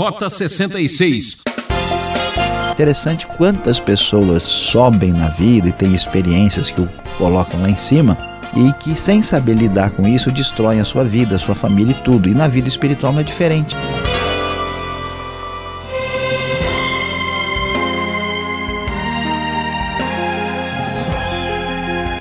Rota 66. Interessante quantas pessoas sobem na vida e têm experiências que o colocam lá em cima e que, sem saber lidar com isso, destroem a sua vida, a sua família e tudo. E na vida espiritual não é diferente.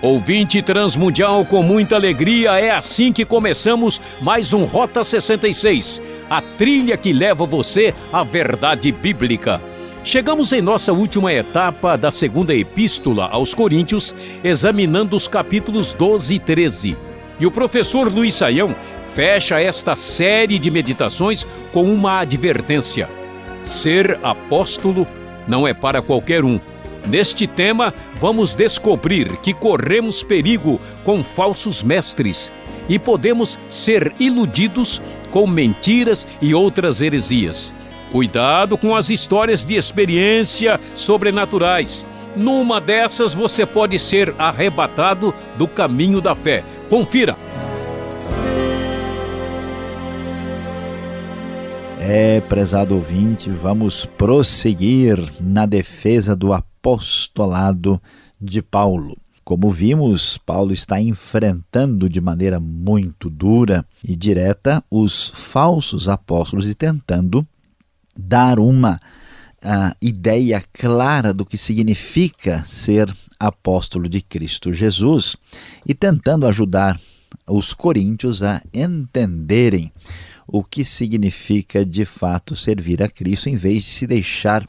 Ouvinte Transmundial, com muita alegria, é assim que começamos mais um Rota 66, a trilha que leva você à verdade bíblica. Chegamos em nossa última etapa da segunda epístola aos Coríntios, examinando os capítulos 12 e 13. E o professor Luiz Saião fecha esta série de meditações com uma advertência: ser apóstolo não é para qualquer um Neste tema, vamos descobrir que corremos perigo com falsos mestres e podemos ser iludidos com mentiras e outras heresias. Cuidado com as histórias de experiência sobrenaturais. Numa dessas você pode ser arrebatado do caminho da fé. Confira. É, prezado ouvinte, vamos prosseguir na defesa do apostolado de Paulo. Como vimos, Paulo está enfrentando de maneira muito dura e direta os falsos apóstolos e tentando dar uma uh, ideia clara do que significa ser apóstolo de Cristo Jesus e tentando ajudar os coríntios a entenderem o que significa de fato servir a Cristo, em vez de se deixar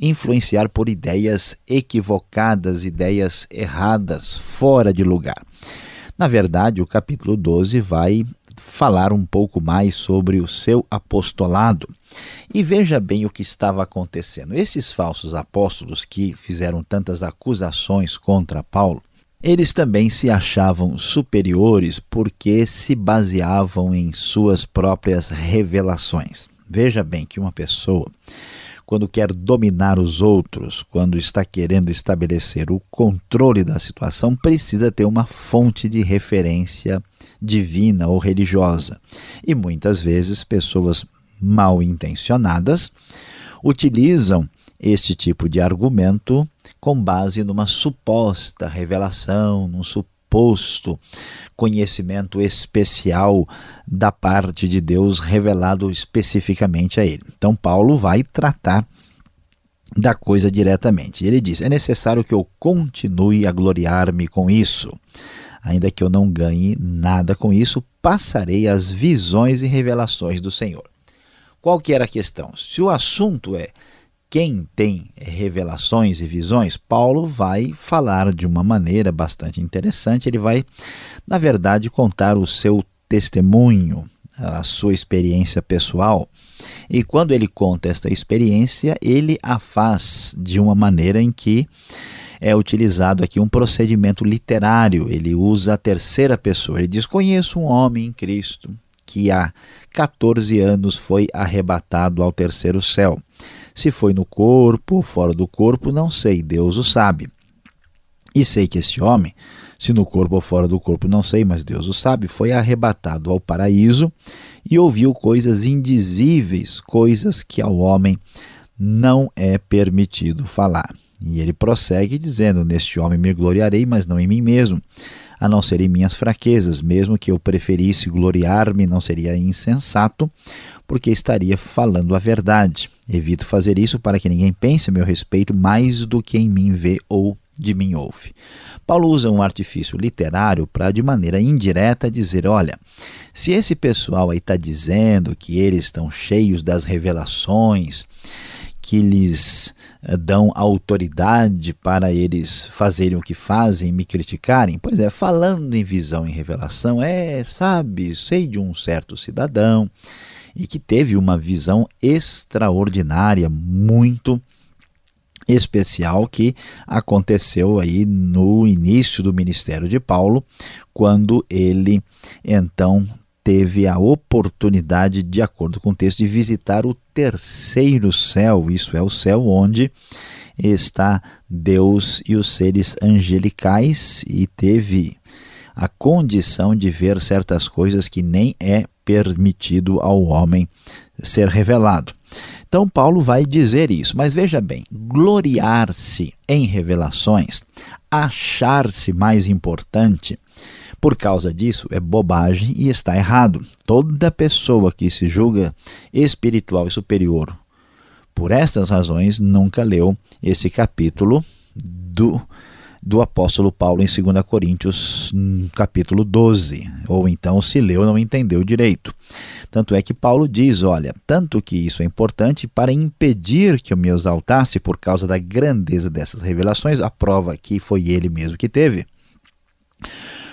influenciar por ideias equivocadas, ideias erradas, fora de lugar. Na verdade, o capítulo 12 vai falar um pouco mais sobre o seu apostolado. E veja bem o que estava acontecendo. Esses falsos apóstolos que fizeram tantas acusações contra Paulo, eles também se achavam superiores porque se baseavam em suas próprias revelações. Veja bem que uma pessoa, quando quer dominar os outros, quando está querendo estabelecer o controle da situação, precisa ter uma fonte de referência divina ou religiosa. E muitas vezes pessoas mal intencionadas utilizam este tipo de argumento com base numa suposta revelação, num suposto conhecimento especial da parte de Deus revelado especificamente a ele. Então, Paulo vai tratar da coisa diretamente. Ele diz: é necessário que eu continue a gloriar-me com isso. Ainda que eu não ganhe nada com isso, passarei as visões e revelações do Senhor. Qual que era a questão? Se o assunto é quem tem revelações e visões, Paulo vai falar de uma maneira bastante interessante. Ele vai, na verdade, contar o seu testemunho, a sua experiência pessoal. E quando ele conta esta experiência, ele a faz de uma maneira em que é utilizado aqui um procedimento literário. Ele usa a terceira pessoa. Ele diz: Conheço um homem em Cristo que há 14 anos foi arrebatado ao terceiro céu. Se foi no corpo ou fora do corpo, não sei, Deus o sabe. E sei que este homem, se no corpo ou fora do corpo, não sei, mas Deus o sabe, foi arrebatado ao paraíso e ouviu coisas indizíveis, coisas que ao homem não é permitido falar. E ele prossegue dizendo: Neste homem me gloriarei, mas não em mim mesmo, a não ser em minhas fraquezas. Mesmo que eu preferisse gloriar-me, não seria insensato, porque estaria falando a verdade. Evito fazer isso para que ninguém pense a meu respeito mais do que em mim vê ou de mim ouve. Paulo usa um artifício literário para, de maneira indireta, dizer: olha, se esse pessoal aí está dizendo que eles estão cheios das revelações, que lhes eh, dão autoridade para eles fazerem o que fazem, me criticarem? Pois é, falando em visão e revelação, é, sabe, sei de um certo cidadão e que teve uma visão extraordinária, muito especial que aconteceu aí no início do ministério de Paulo, quando ele então teve a oportunidade, de acordo com o texto, de visitar o terceiro céu, isso é o céu onde está Deus e os seres angelicais, e teve a condição de ver certas coisas que nem é permitido ao homem ser revelado. Então, Paulo vai dizer isso. Mas veja bem: gloriar-se em revelações, achar-se mais importante, por causa disso, é bobagem e está errado. Toda pessoa que se julga espiritual e superior por estas razões nunca leu esse capítulo do do apóstolo Paulo em 2 Coríntios, capítulo 12, ou então se leu não entendeu direito. Tanto é que Paulo diz: olha, tanto que isso é importante para impedir que eu me exaltasse por causa da grandeza dessas revelações, a prova que foi ele mesmo que teve.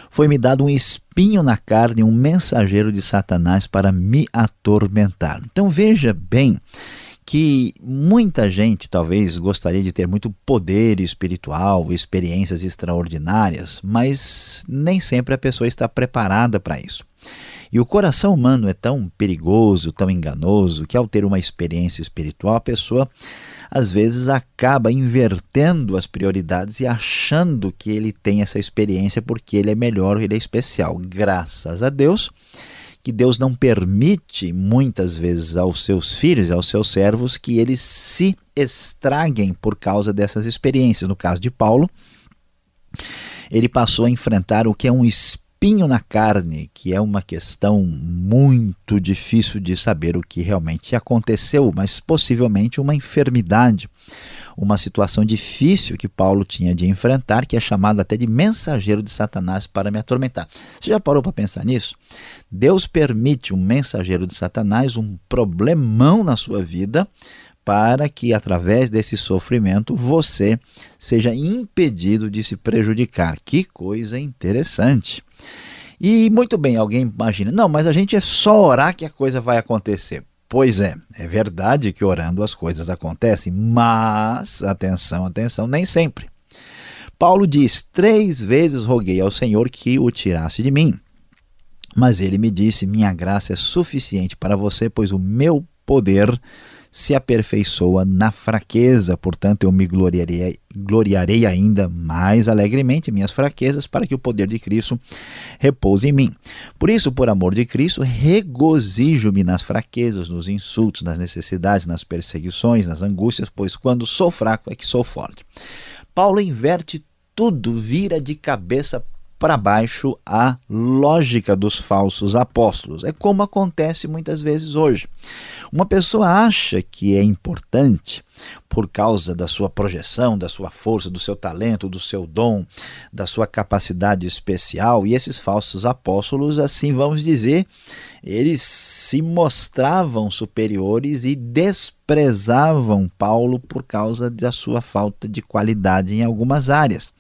Foi-me dado um espinho na carne, um mensageiro de Satanás para me atormentar. Então veja bem que muita gente talvez gostaria de ter muito poder espiritual, experiências extraordinárias, mas nem sempre a pessoa está preparada para isso. E o coração humano é tão perigoso, tão enganoso, que ao ter uma experiência espiritual, a pessoa às vezes acaba invertendo as prioridades e achando que ele tem essa experiência porque ele é melhor, ele é especial. Graças a Deus que Deus não permite muitas vezes aos seus filhos, aos seus servos, que eles se estraguem por causa dessas experiências. No caso de Paulo, ele passou a enfrentar o que é um espinho na carne, que é uma questão muito difícil de saber o que realmente aconteceu, mas possivelmente uma enfermidade uma situação difícil que Paulo tinha de enfrentar, que é chamado até de mensageiro de Satanás para me atormentar. Você já parou para pensar nisso? Deus permite um mensageiro de Satanás, um problemão na sua vida, para que através desse sofrimento você seja impedido de se prejudicar. Que coisa interessante. E muito bem, alguém imagina, não, mas a gente é só orar que a coisa vai acontecer. Pois é, é verdade que orando as coisas acontecem, mas, atenção, atenção, nem sempre. Paulo diz: Três vezes roguei ao Senhor que o tirasse de mim. Mas ele me disse: Minha graça é suficiente para você, pois o meu poder se aperfeiçoa na fraqueza. Portanto, eu me gloriarei, gloriarei ainda mais alegremente em minhas fraquezas, para que o poder de Cristo repouse em mim. Por isso, por amor de Cristo, regozijo-me nas fraquezas, nos insultos, nas necessidades, nas perseguições, nas angústias, pois quando sou fraco é que sou forte. Paulo inverte tudo, vira de cabeça para baixo a lógica dos falsos apóstolos. É como acontece muitas vezes hoje. Uma pessoa acha que é importante por causa da sua projeção, da sua força, do seu talento, do seu dom, da sua capacidade especial, e esses falsos apóstolos, assim vamos dizer, eles se mostravam superiores e desprezavam Paulo por causa da sua falta de qualidade em algumas áreas.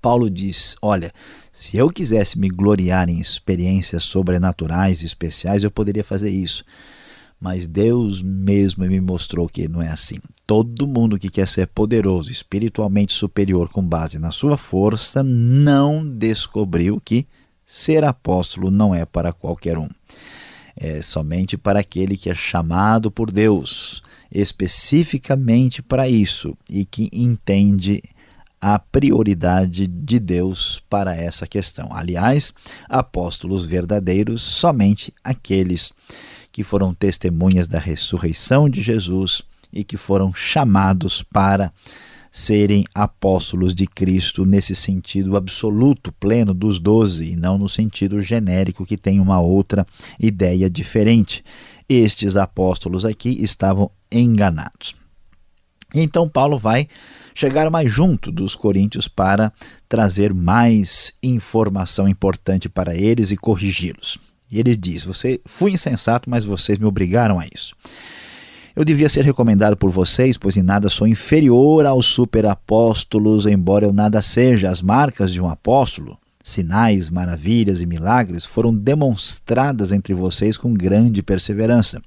Paulo diz: Olha, se eu quisesse me gloriar em experiências sobrenaturais especiais, eu poderia fazer isso. Mas Deus mesmo me mostrou que não é assim. Todo mundo que quer ser poderoso, espiritualmente superior com base na sua força, não descobriu que ser apóstolo não é para qualquer um. É somente para aquele que é chamado por Deus, especificamente para isso, e que entende a prioridade de Deus para essa questão. Aliás, apóstolos verdadeiros, somente aqueles que foram testemunhas da ressurreição de Jesus e que foram chamados para serem apóstolos de Cristo nesse sentido absoluto, pleno dos doze, e não no sentido genérico que tem uma outra ideia diferente. Estes apóstolos aqui estavam enganados. Então Paulo vai chegar mais junto dos coríntios para trazer mais informação importante para eles e corrigi-los. E ele diz: Você fui insensato, mas vocês me obrigaram a isso. Eu devia ser recomendado por vocês, pois em nada sou inferior aos superapóstolos, embora eu nada seja. As marcas de um apóstolo, sinais, maravilhas e milagres, foram demonstradas entre vocês com grande perseverança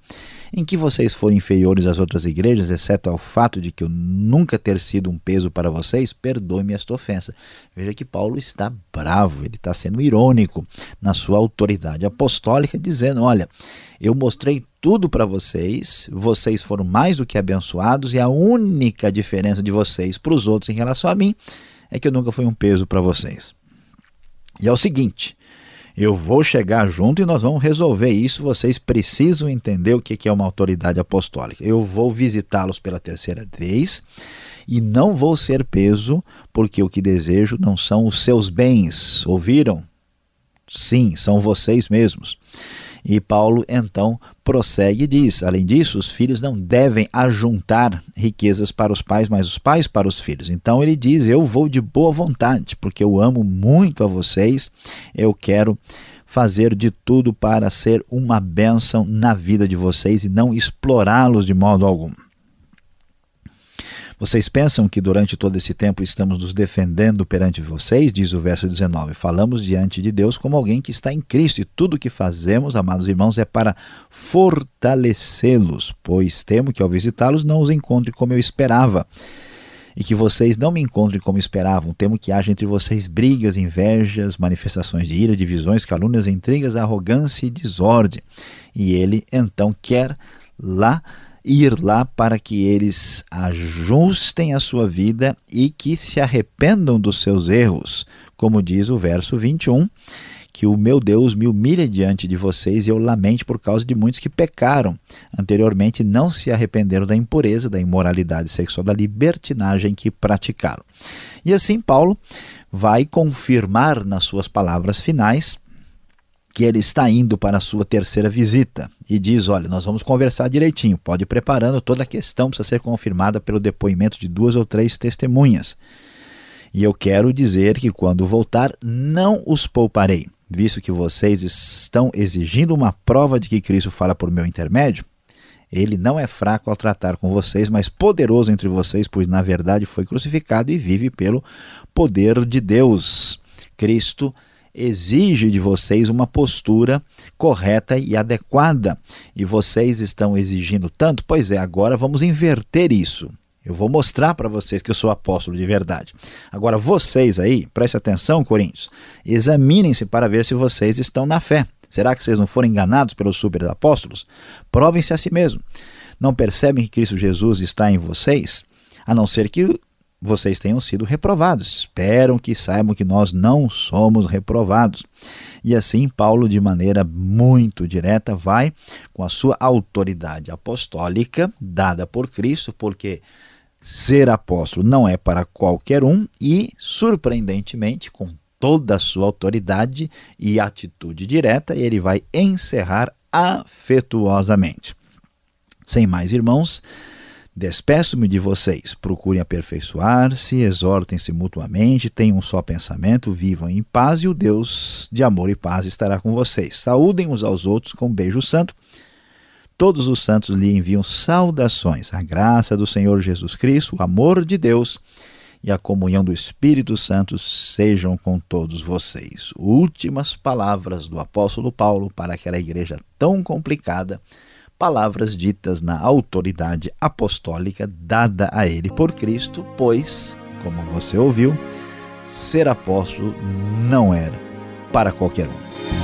em que vocês forem inferiores às outras igrejas, exceto ao fato de que eu nunca ter sido um peso para vocês, perdoe-me esta ofensa. Veja que Paulo está bravo, ele está sendo irônico na sua autoridade apostólica, dizendo: olha, eu mostrei tudo para vocês, vocês foram mais do que abençoados, e a única diferença de vocês para os outros em relação a mim é que eu nunca fui um peso para vocês. E é o seguinte Eu vou chegar junto e nós vamos resolver isso. Vocês precisam entender o que é uma autoridade apostólica. Eu vou visitá-los pela terceira vez e não vou ser peso, porque o que desejo não são os seus bens. Ouviram? Sim, são vocês mesmos. E Paulo então prossegue e diz: além disso, os filhos não devem ajuntar riquezas para os pais, mas os pais para os filhos. Então ele diz: Eu vou de boa vontade, porque eu amo muito a vocês, eu quero fazer de tudo para ser uma bênção na vida de vocês e não explorá-los de modo algum. Vocês pensam que durante todo esse tempo estamos nos defendendo perante vocês? Diz o verso 19. Falamos diante de Deus como alguém que está em Cristo, e tudo o que fazemos, amados irmãos, é para fortalecê-los, pois temo que ao visitá-los não os encontre como eu esperava e que vocês não me encontrem como esperavam. Temo que haja entre vocês brigas, invejas, manifestações de ira, divisões, calúnias, intrigas, arrogância e desordem. E ele então quer lá ir lá para que eles ajustem a sua vida e que se arrependam dos seus erros, como diz o verso 21, que o meu Deus me humilha diante de vocês e eu lamente por causa de muitos que pecaram anteriormente não se arrependeram da impureza, da imoralidade sexual, da libertinagem que praticaram. E assim Paulo vai confirmar nas suas palavras finais que ele está indo para a sua terceira visita e diz: Olha, nós vamos conversar direitinho, pode ir preparando, toda a questão precisa ser confirmada pelo depoimento de duas ou três testemunhas. E eu quero dizer que quando voltar, não os pouparei, visto que vocês estão exigindo uma prova de que Cristo fala por meu intermédio. Ele não é fraco ao tratar com vocês, mas poderoso entre vocês, pois na verdade foi crucificado e vive pelo poder de Deus. Cristo exige de vocês uma postura correta e adequada. E vocês estão exigindo tanto? Pois é, agora vamos inverter isso. Eu vou mostrar para vocês que eu sou apóstolo de verdade. Agora, vocês aí, preste atenção, Coríntios, examinem-se para ver se vocês estão na fé. Será que vocês não foram enganados pelos super apóstolos? Provem-se a si mesmo. Não percebem que Cristo Jesus está em vocês? A não ser que vocês tenham sido reprovados. Esperam que saibam que nós não somos reprovados. E assim, Paulo, de maneira muito direta, vai com a sua autoridade apostólica dada por Cristo, porque ser apóstolo não é para qualquer um, e, surpreendentemente, com toda a sua autoridade e atitude direta, ele vai encerrar afetuosamente. Sem mais, irmãos, Despeço-me de vocês. Procurem aperfeiçoar-se, exortem-se mutuamente, tenham um só pensamento, vivam em paz e o Deus de amor e paz estará com vocês. Saúdem uns aos outros com um beijo santo. Todos os santos lhe enviam saudações. A graça do Senhor Jesus Cristo, o amor de Deus e a comunhão do Espírito Santo sejam com todos vocês. Últimas palavras do apóstolo Paulo para aquela igreja tão complicada palavras ditas na autoridade apostólica dada a ele por Cristo, pois, como você ouviu, ser apóstolo não era para qualquer um.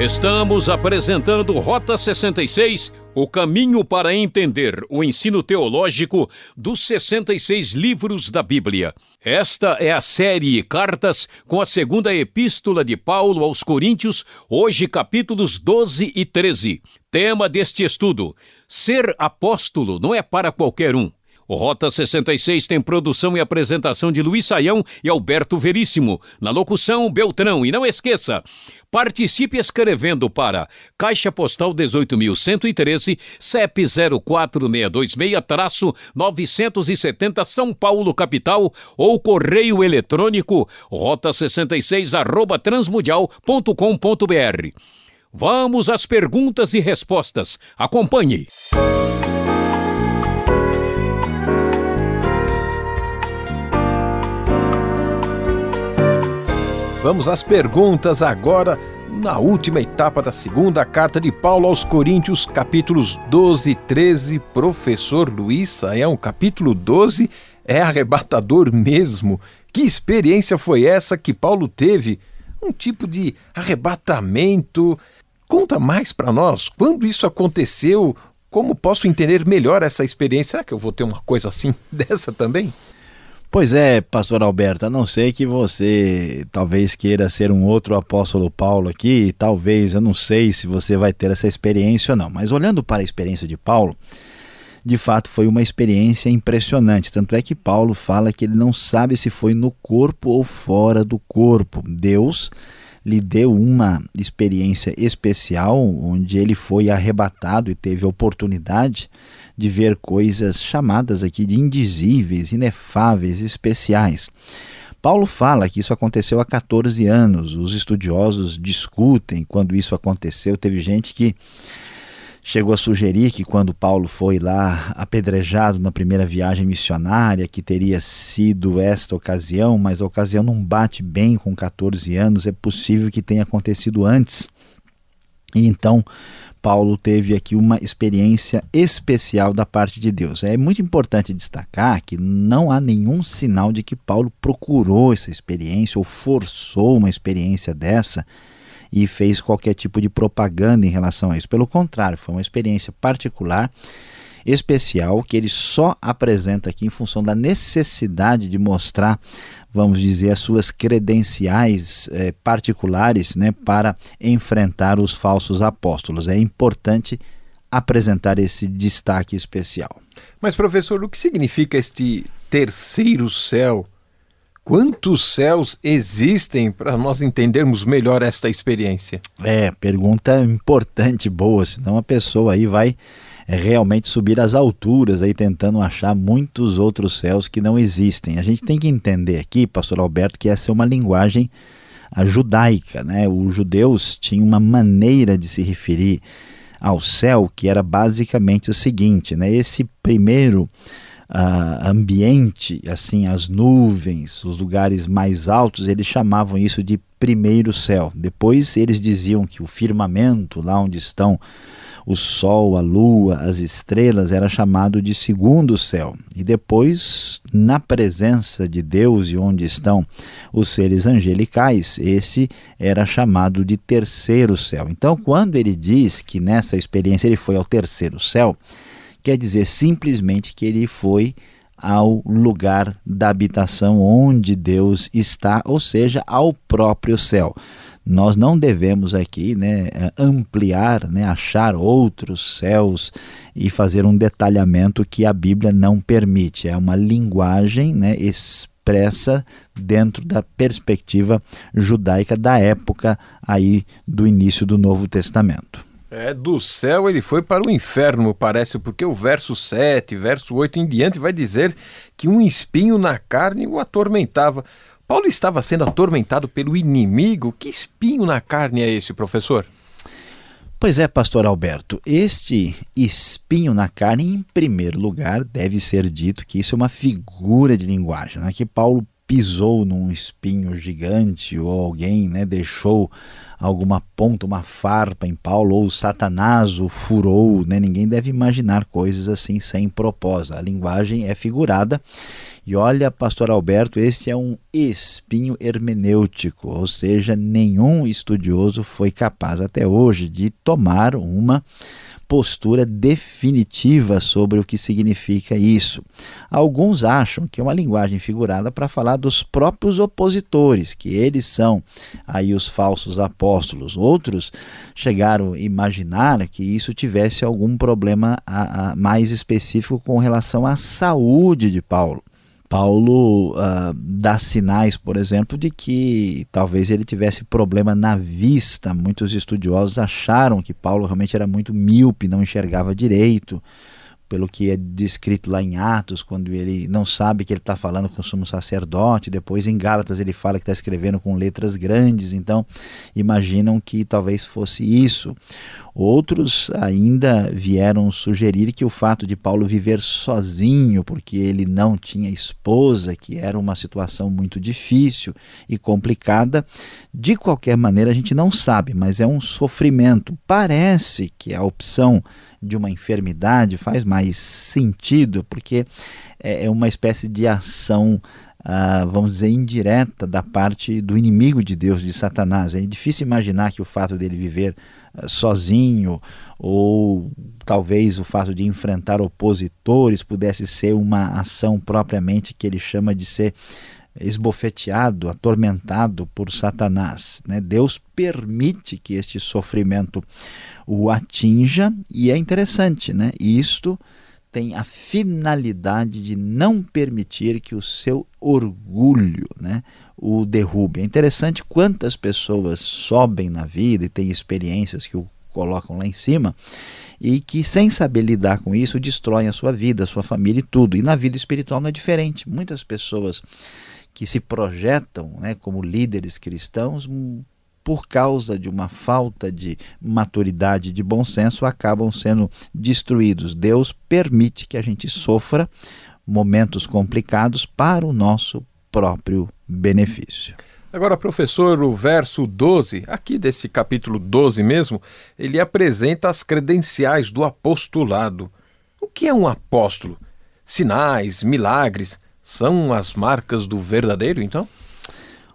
Estamos apresentando Rota 66, o caminho para entender o ensino teológico dos 66 livros da Bíblia. Esta é a série Cartas com a segunda epístola de Paulo aos Coríntios, hoje capítulos 12 e 13. Tema deste estudo: Ser apóstolo não é para qualquer um. O Rota 66 tem produção e apresentação de Luiz Saião e Alberto Veríssimo. Na locução, Beltrão. E não esqueça, participe escrevendo para Caixa Postal 18.113, CEP 04626-970 São Paulo, capital, ou correio eletrônico rota66 arroba transmundial.com.br. Vamos às perguntas e respostas. Acompanhe. Vamos às perguntas agora, na última etapa da segunda carta de Paulo aos Coríntios, capítulos 12 e 13. Professor Luiz Saião, capítulo 12 é arrebatador mesmo. Que experiência foi essa que Paulo teve? Um tipo de arrebatamento. Conta mais para nós. Quando isso aconteceu? Como posso entender melhor essa experiência? Será que eu vou ter uma coisa assim dessa também? Pois é, pastor Alberto, a não ser que você talvez queira ser um outro apóstolo Paulo aqui, talvez, eu não sei se você vai ter essa experiência ou não, mas olhando para a experiência de Paulo, de fato foi uma experiência impressionante. Tanto é que Paulo fala que ele não sabe se foi no corpo ou fora do corpo. Deus lhe deu uma experiência especial onde ele foi arrebatado e teve a oportunidade de ver coisas chamadas aqui de indizíveis, inefáveis, especiais. Paulo fala que isso aconteceu há 14 anos. Os estudiosos discutem quando isso aconteceu. Teve gente que chegou a sugerir que quando Paulo foi lá apedrejado na primeira viagem missionária, que teria sido esta ocasião, mas a ocasião não bate bem com 14 anos, é possível que tenha acontecido antes. E então Paulo teve aqui uma experiência especial da parte de Deus. É muito importante destacar que não há nenhum sinal de que Paulo procurou essa experiência ou forçou uma experiência dessa e fez qualquer tipo de propaganda em relação a isso. Pelo contrário, foi uma experiência particular, especial, que ele só apresenta aqui em função da necessidade de mostrar, vamos dizer, as suas credenciais eh, particulares né, para enfrentar os falsos apóstolos. É importante apresentar esse destaque especial. Mas, professor, o que significa este terceiro céu? Quantos céus existem para nós entendermos melhor esta experiência? É, pergunta importante, boa, senão a pessoa aí vai é, realmente subir às alturas aí tentando achar muitos outros céus que não existem. A gente tem que entender aqui, pastor Alberto, que essa é uma linguagem judaica, né? Os judeus tinham uma maneira de se referir ao céu que era basicamente o seguinte, né? Esse primeiro uh, ambiente, assim, as nuvens, os lugares mais altos, eles chamavam isso de primeiro céu. Depois eles diziam que o firmamento, lá onde estão o sol, a lua, as estrelas, era chamado de segundo céu. E depois, na presença de Deus e onde estão os seres angelicais, esse era chamado de terceiro céu. Então, quando ele diz que nessa experiência ele foi ao terceiro céu, quer dizer simplesmente que ele foi ao lugar da habitação onde Deus está, ou seja, ao próprio céu. Nós não devemos aqui né, ampliar, né, achar outros céus e fazer um detalhamento que a Bíblia não permite. É uma linguagem né, expressa dentro da perspectiva judaica da época aí do início do Novo Testamento. É, do céu ele foi para o inferno, parece, porque o verso 7, verso 8 em diante vai dizer que um espinho na carne o atormentava. Paulo estava sendo atormentado pelo inimigo. Que espinho na carne é esse, professor? Pois é, pastor Alberto, este espinho na carne, em primeiro lugar, deve ser dito que isso é uma figura de linguagem, né? que Paulo pisou num espinho gigante ou alguém né, deixou alguma ponta, uma farpa em Paulo, ou Satanás o furou, né? ninguém deve imaginar coisas assim sem propósito. A linguagem é figurada. E olha, pastor Alberto, esse é um espinho hermenêutico, ou seja, nenhum estudioso foi capaz até hoje de tomar uma postura definitiva sobre o que significa isso. Alguns acham que é uma linguagem figurada para falar dos próprios opositores, que eles são aí os falsos apóstolos. Outros chegaram a imaginar que isso tivesse algum problema a, a mais específico com relação à saúde de Paulo. Paulo uh, dá sinais, por exemplo, de que talvez ele tivesse problema na vista. Muitos estudiosos acharam que Paulo realmente era muito míope, não enxergava direito pelo que é descrito lá em Atos, quando ele não sabe que ele está falando com o sumo sacerdote, depois em Gálatas ele fala que está escrevendo com letras grandes, então imaginam que talvez fosse isso. Outros ainda vieram sugerir que o fato de Paulo viver sozinho, porque ele não tinha esposa, que era uma situação muito difícil e complicada, de qualquer maneira a gente não sabe, mas é um sofrimento. Parece que a opção de uma enfermidade, faz mais sentido, porque é, é uma espécie de ação ah, vamos dizer, indireta da parte do inimigo de Deus, de Satanás. É difícil imaginar que o fato dele viver sozinho ou talvez o fato de enfrentar opositores pudesse ser uma ação propriamente que ele chama de ser esbofeteado, atormentado por Satanás. Né? Deus permite que este sofrimento o atinja e é interessante, né? Isto tem a finalidade de não permitir que o seu orgulho né, o derrube. É interessante quantas pessoas sobem na vida e têm experiências que o colocam lá em cima e que, sem saber lidar com isso, destroem a sua vida, a sua família e tudo. E na vida espiritual não é diferente. Muitas pessoas que se projetam né, como líderes cristãos por causa de uma falta de maturidade, de bom senso, acabam sendo destruídos. Deus permite que a gente sofra momentos complicados para o nosso próprio benefício. Agora, professor, o verso 12, aqui desse capítulo 12 mesmo, ele apresenta as credenciais do apostolado. O que é um apóstolo? Sinais, milagres, são as marcas do verdadeiro, então?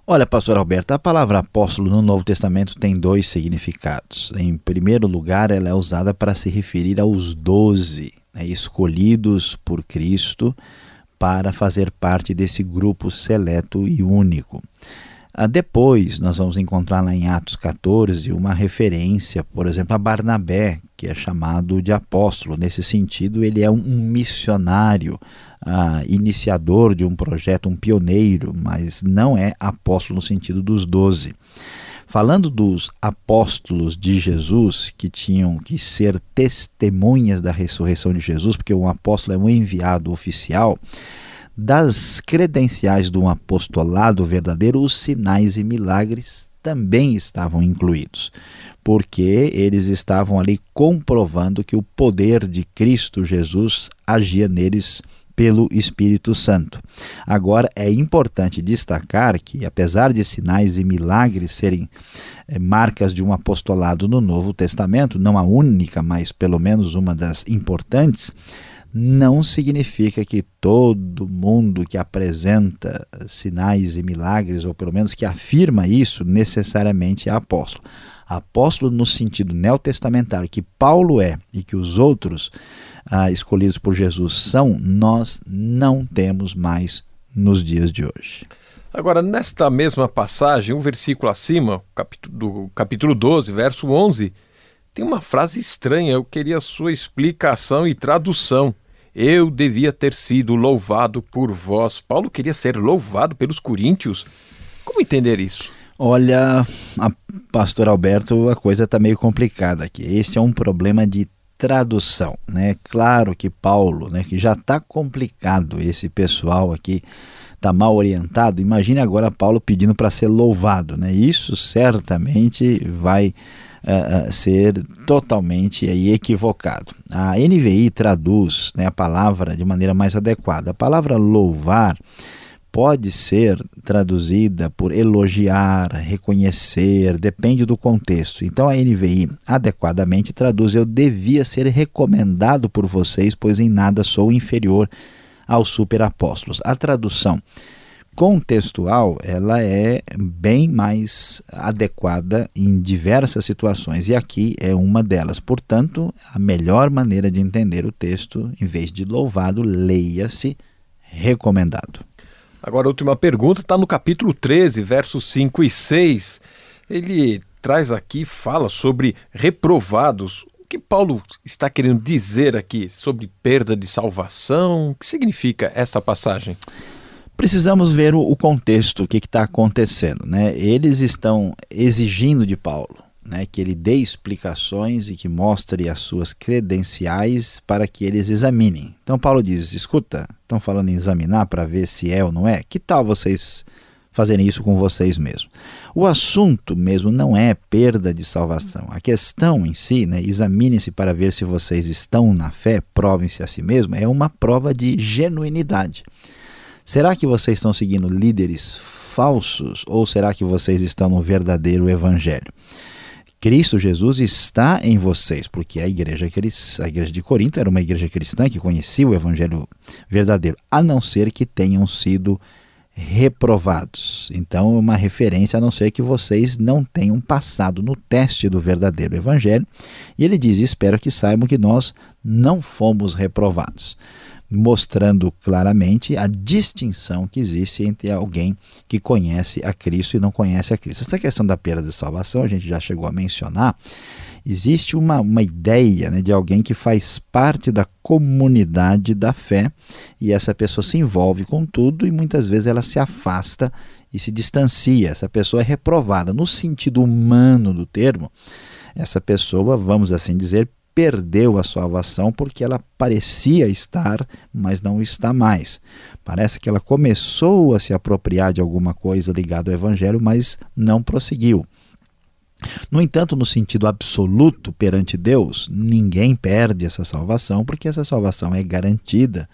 Olha, pastor Alberto, a palavra apóstolo no Novo Testamento tem dois significados. Em primeiro lugar, ela é usada para se referir aos doze né, escolhidos por Cristo para fazer parte desse grupo seleto e único. Ah, depois, nós vamos encontrar lá em Atos 14 uma referência, por exemplo, a Barnabé, que é chamado de apóstolo. Nesse sentido, ele é um missionário ah, iniciador de um projeto, um pioneiro, mas não é apóstolo no sentido dos doze. Falando dos apóstolos de Jesus que tinham que ser testemunhas da ressurreição de Jesus, porque um apóstolo é um enviado oficial, das credenciais do apostolado verdadeiro, os sinais e milagres também estavam incluídos, porque eles estavam ali comprovando que o poder de Cristo Jesus agia neles pelo Espírito Santo. Agora, é importante destacar que, apesar de sinais e milagres serem é, marcas de um apostolado no Novo Testamento, não a única, mas pelo menos uma das importantes, não significa que todo mundo que apresenta sinais e milagres, ou pelo menos que afirma isso, necessariamente é apóstolo. Apóstolo no sentido neotestamentário que Paulo é e que os outros ah, escolhidos por Jesus são, nós não temos mais nos dias de hoje. Agora, nesta mesma passagem, um versículo acima, do capítulo 12, verso 11, tem uma frase estranha. Eu queria a sua explicação e tradução. Eu devia ter sido louvado por vós. Paulo queria ser louvado pelos coríntios. Como entender isso? Olha, pastor Alberto, a coisa está meio complicada aqui. Esse é um problema de tradução, né? Claro que Paulo, né, que já está complicado esse pessoal aqui, está mal orientado. Imagine agora Paulo pedindo para ser louvado, né? Isso certamente vai uh, ser totalmente equivocado. A NVI traduz né, a palavra de maneira mais adequada. A palavra louvar pode ser traduzida por elogiar, reconhecer, depende do contexto. Então a NVI adequadamente traduz: Eu devia ser recomendado por vocês, pois em nada sou inferior aos superapóstolos. A tradução contextual ela é bem mais adequada em diversas situações e aqui é uma delas. Portanto, a melhor maneira de entender o texto, em vez de louvado, leia-se recomendado. Agora, a última pergunta está no capítulo 13, versos 5 e 6. Ele traz aqui, fala sobre reprovados. O que Paulo está querendo dizer aqui sobre perda de salvação? O que significa esta passagem? Precisamos ver o contexto, o que está acontecendo. Né? Eles estão exigindo de Paulo né, que ele dê explicações e que mostre as suas credenciais para que eles examinem. Então Paulo diz: escuta, estão falando em examinar para ver se é ou não é? Que tal vocês fazerem isso com vocês mesmos? O assunto mesmo não é perda de salvação. A questão em si, né, examine-se para ver se vocês estão na fé, provem-se a si mesmo, é uma prova de genuinidade. Será que vocês estão seguindo líderes falsos ou será que vocês estão no verdadeiro evangelho? Cristo Jesus está em vocês, porque a igreja, a igreja de Corinto era uma igreja cristã que conhecia o evangelho verdadeiro, a não ser que tenham sido reprovados. Então, é uma referência a não ser que vocês não tenham passado no teste do verdadeiro evangelho. E ele diz: Espero que saibam que nós não fomos reprovados mostrando claramente a distinção que existe entre alguém que conhece a Cristo e não conhece a Cristo. Essa questão da perda de salvação, a gente já chegou a mencionar, existe uma, uma ideia né, de alguém que faz parte da comunidade da fé e essa pessoa se envolve com tudo e muitas vezes ela se afasta e se distancia. Essa pessoa é reprovada. No sentido humano do termo, essa pessoa, vamos assim dizer, perdeu a salvação porque ela parecia estar, mas não está mais. Parece que ela começou a se apropriar de alguma coisa ligada ao evangelho, mas não prosseguiu. No entanto, no sentido absoluto perante Deus, ninguém perde essa salvação, porque essa salvação é garantida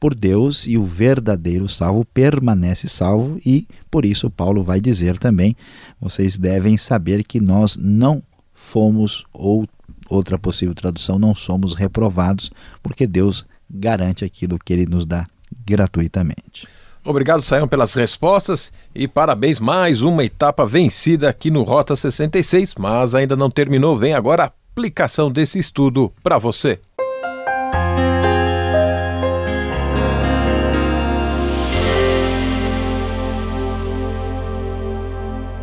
por Deus e o verdadeiro salvo permanece salvo, e por isso Paulo vai dizer também: vocês devem saber que nós não fomos ou outra possível tradução, não somos reprovados, porque Deus garante aquilo que ele nos dá gratuitamente. Obrigado, Saião, pelas respostas e parabéns, mais uma etapa vencida aqui no Rota 66, mas ainda não terminou. Vem agora a aplicação desse estudo para você.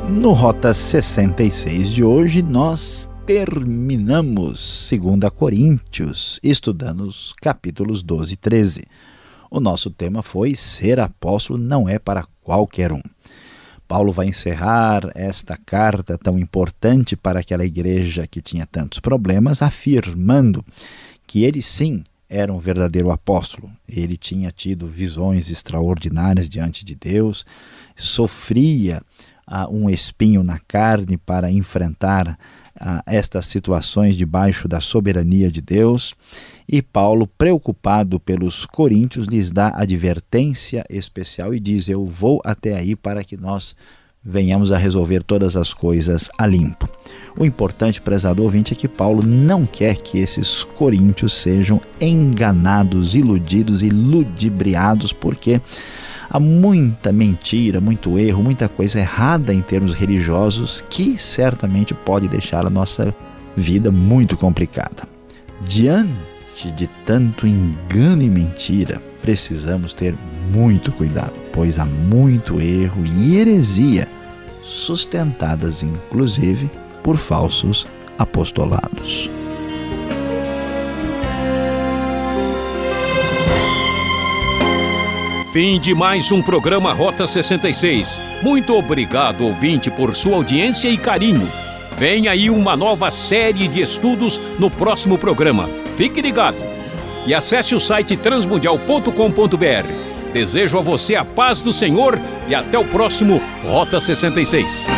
No Rota 66 de hoje, nós terminamos 2 Coríntios, estudando os capítulos 12 e 13. O nosso tema foi Ser apóstolo não é para qualquer um. Paulo vai encerrar esta carta tão importante para aquela igreja que tinha tantos problemas, afirmando que ele sim era um verdadeiro apóstolo. Ele tinha tido visões extraordinárias diante de Deus, sofria uh, um espinho na carne para enfrentar a estas situações debaixo da soberania de Deus. E Paulo, preocupado pelos coríntios, lhes dá advertência especial e diz: Eu vou até aí para que nós venhamos a resolver todas as coisas a limpo. O importante, prezado ouvinte, é que Paulo não quer que esses coríntios sejam enganados, iludidos e ludibriados, porque Há muita mentira, muito erro, muita coisa errada em termos religiosos que certamente pode deixar a nossa vida muito complicada. Diante de tanto engano e mentira, precisamos ter muito cuidado, pois há muito erro e heresia, sustentadas inclusive por falsos apostolados. Fim de mais um programa Rota 66. Muito obrigado, ouvinte, por sua audiência e carinho. Vem aí uma nova série de estudos no próximo programa. Fique ligado. E acesse o site transmundial.com.br. Desejo a você a paz do Senhor e até o próximo Rota 66.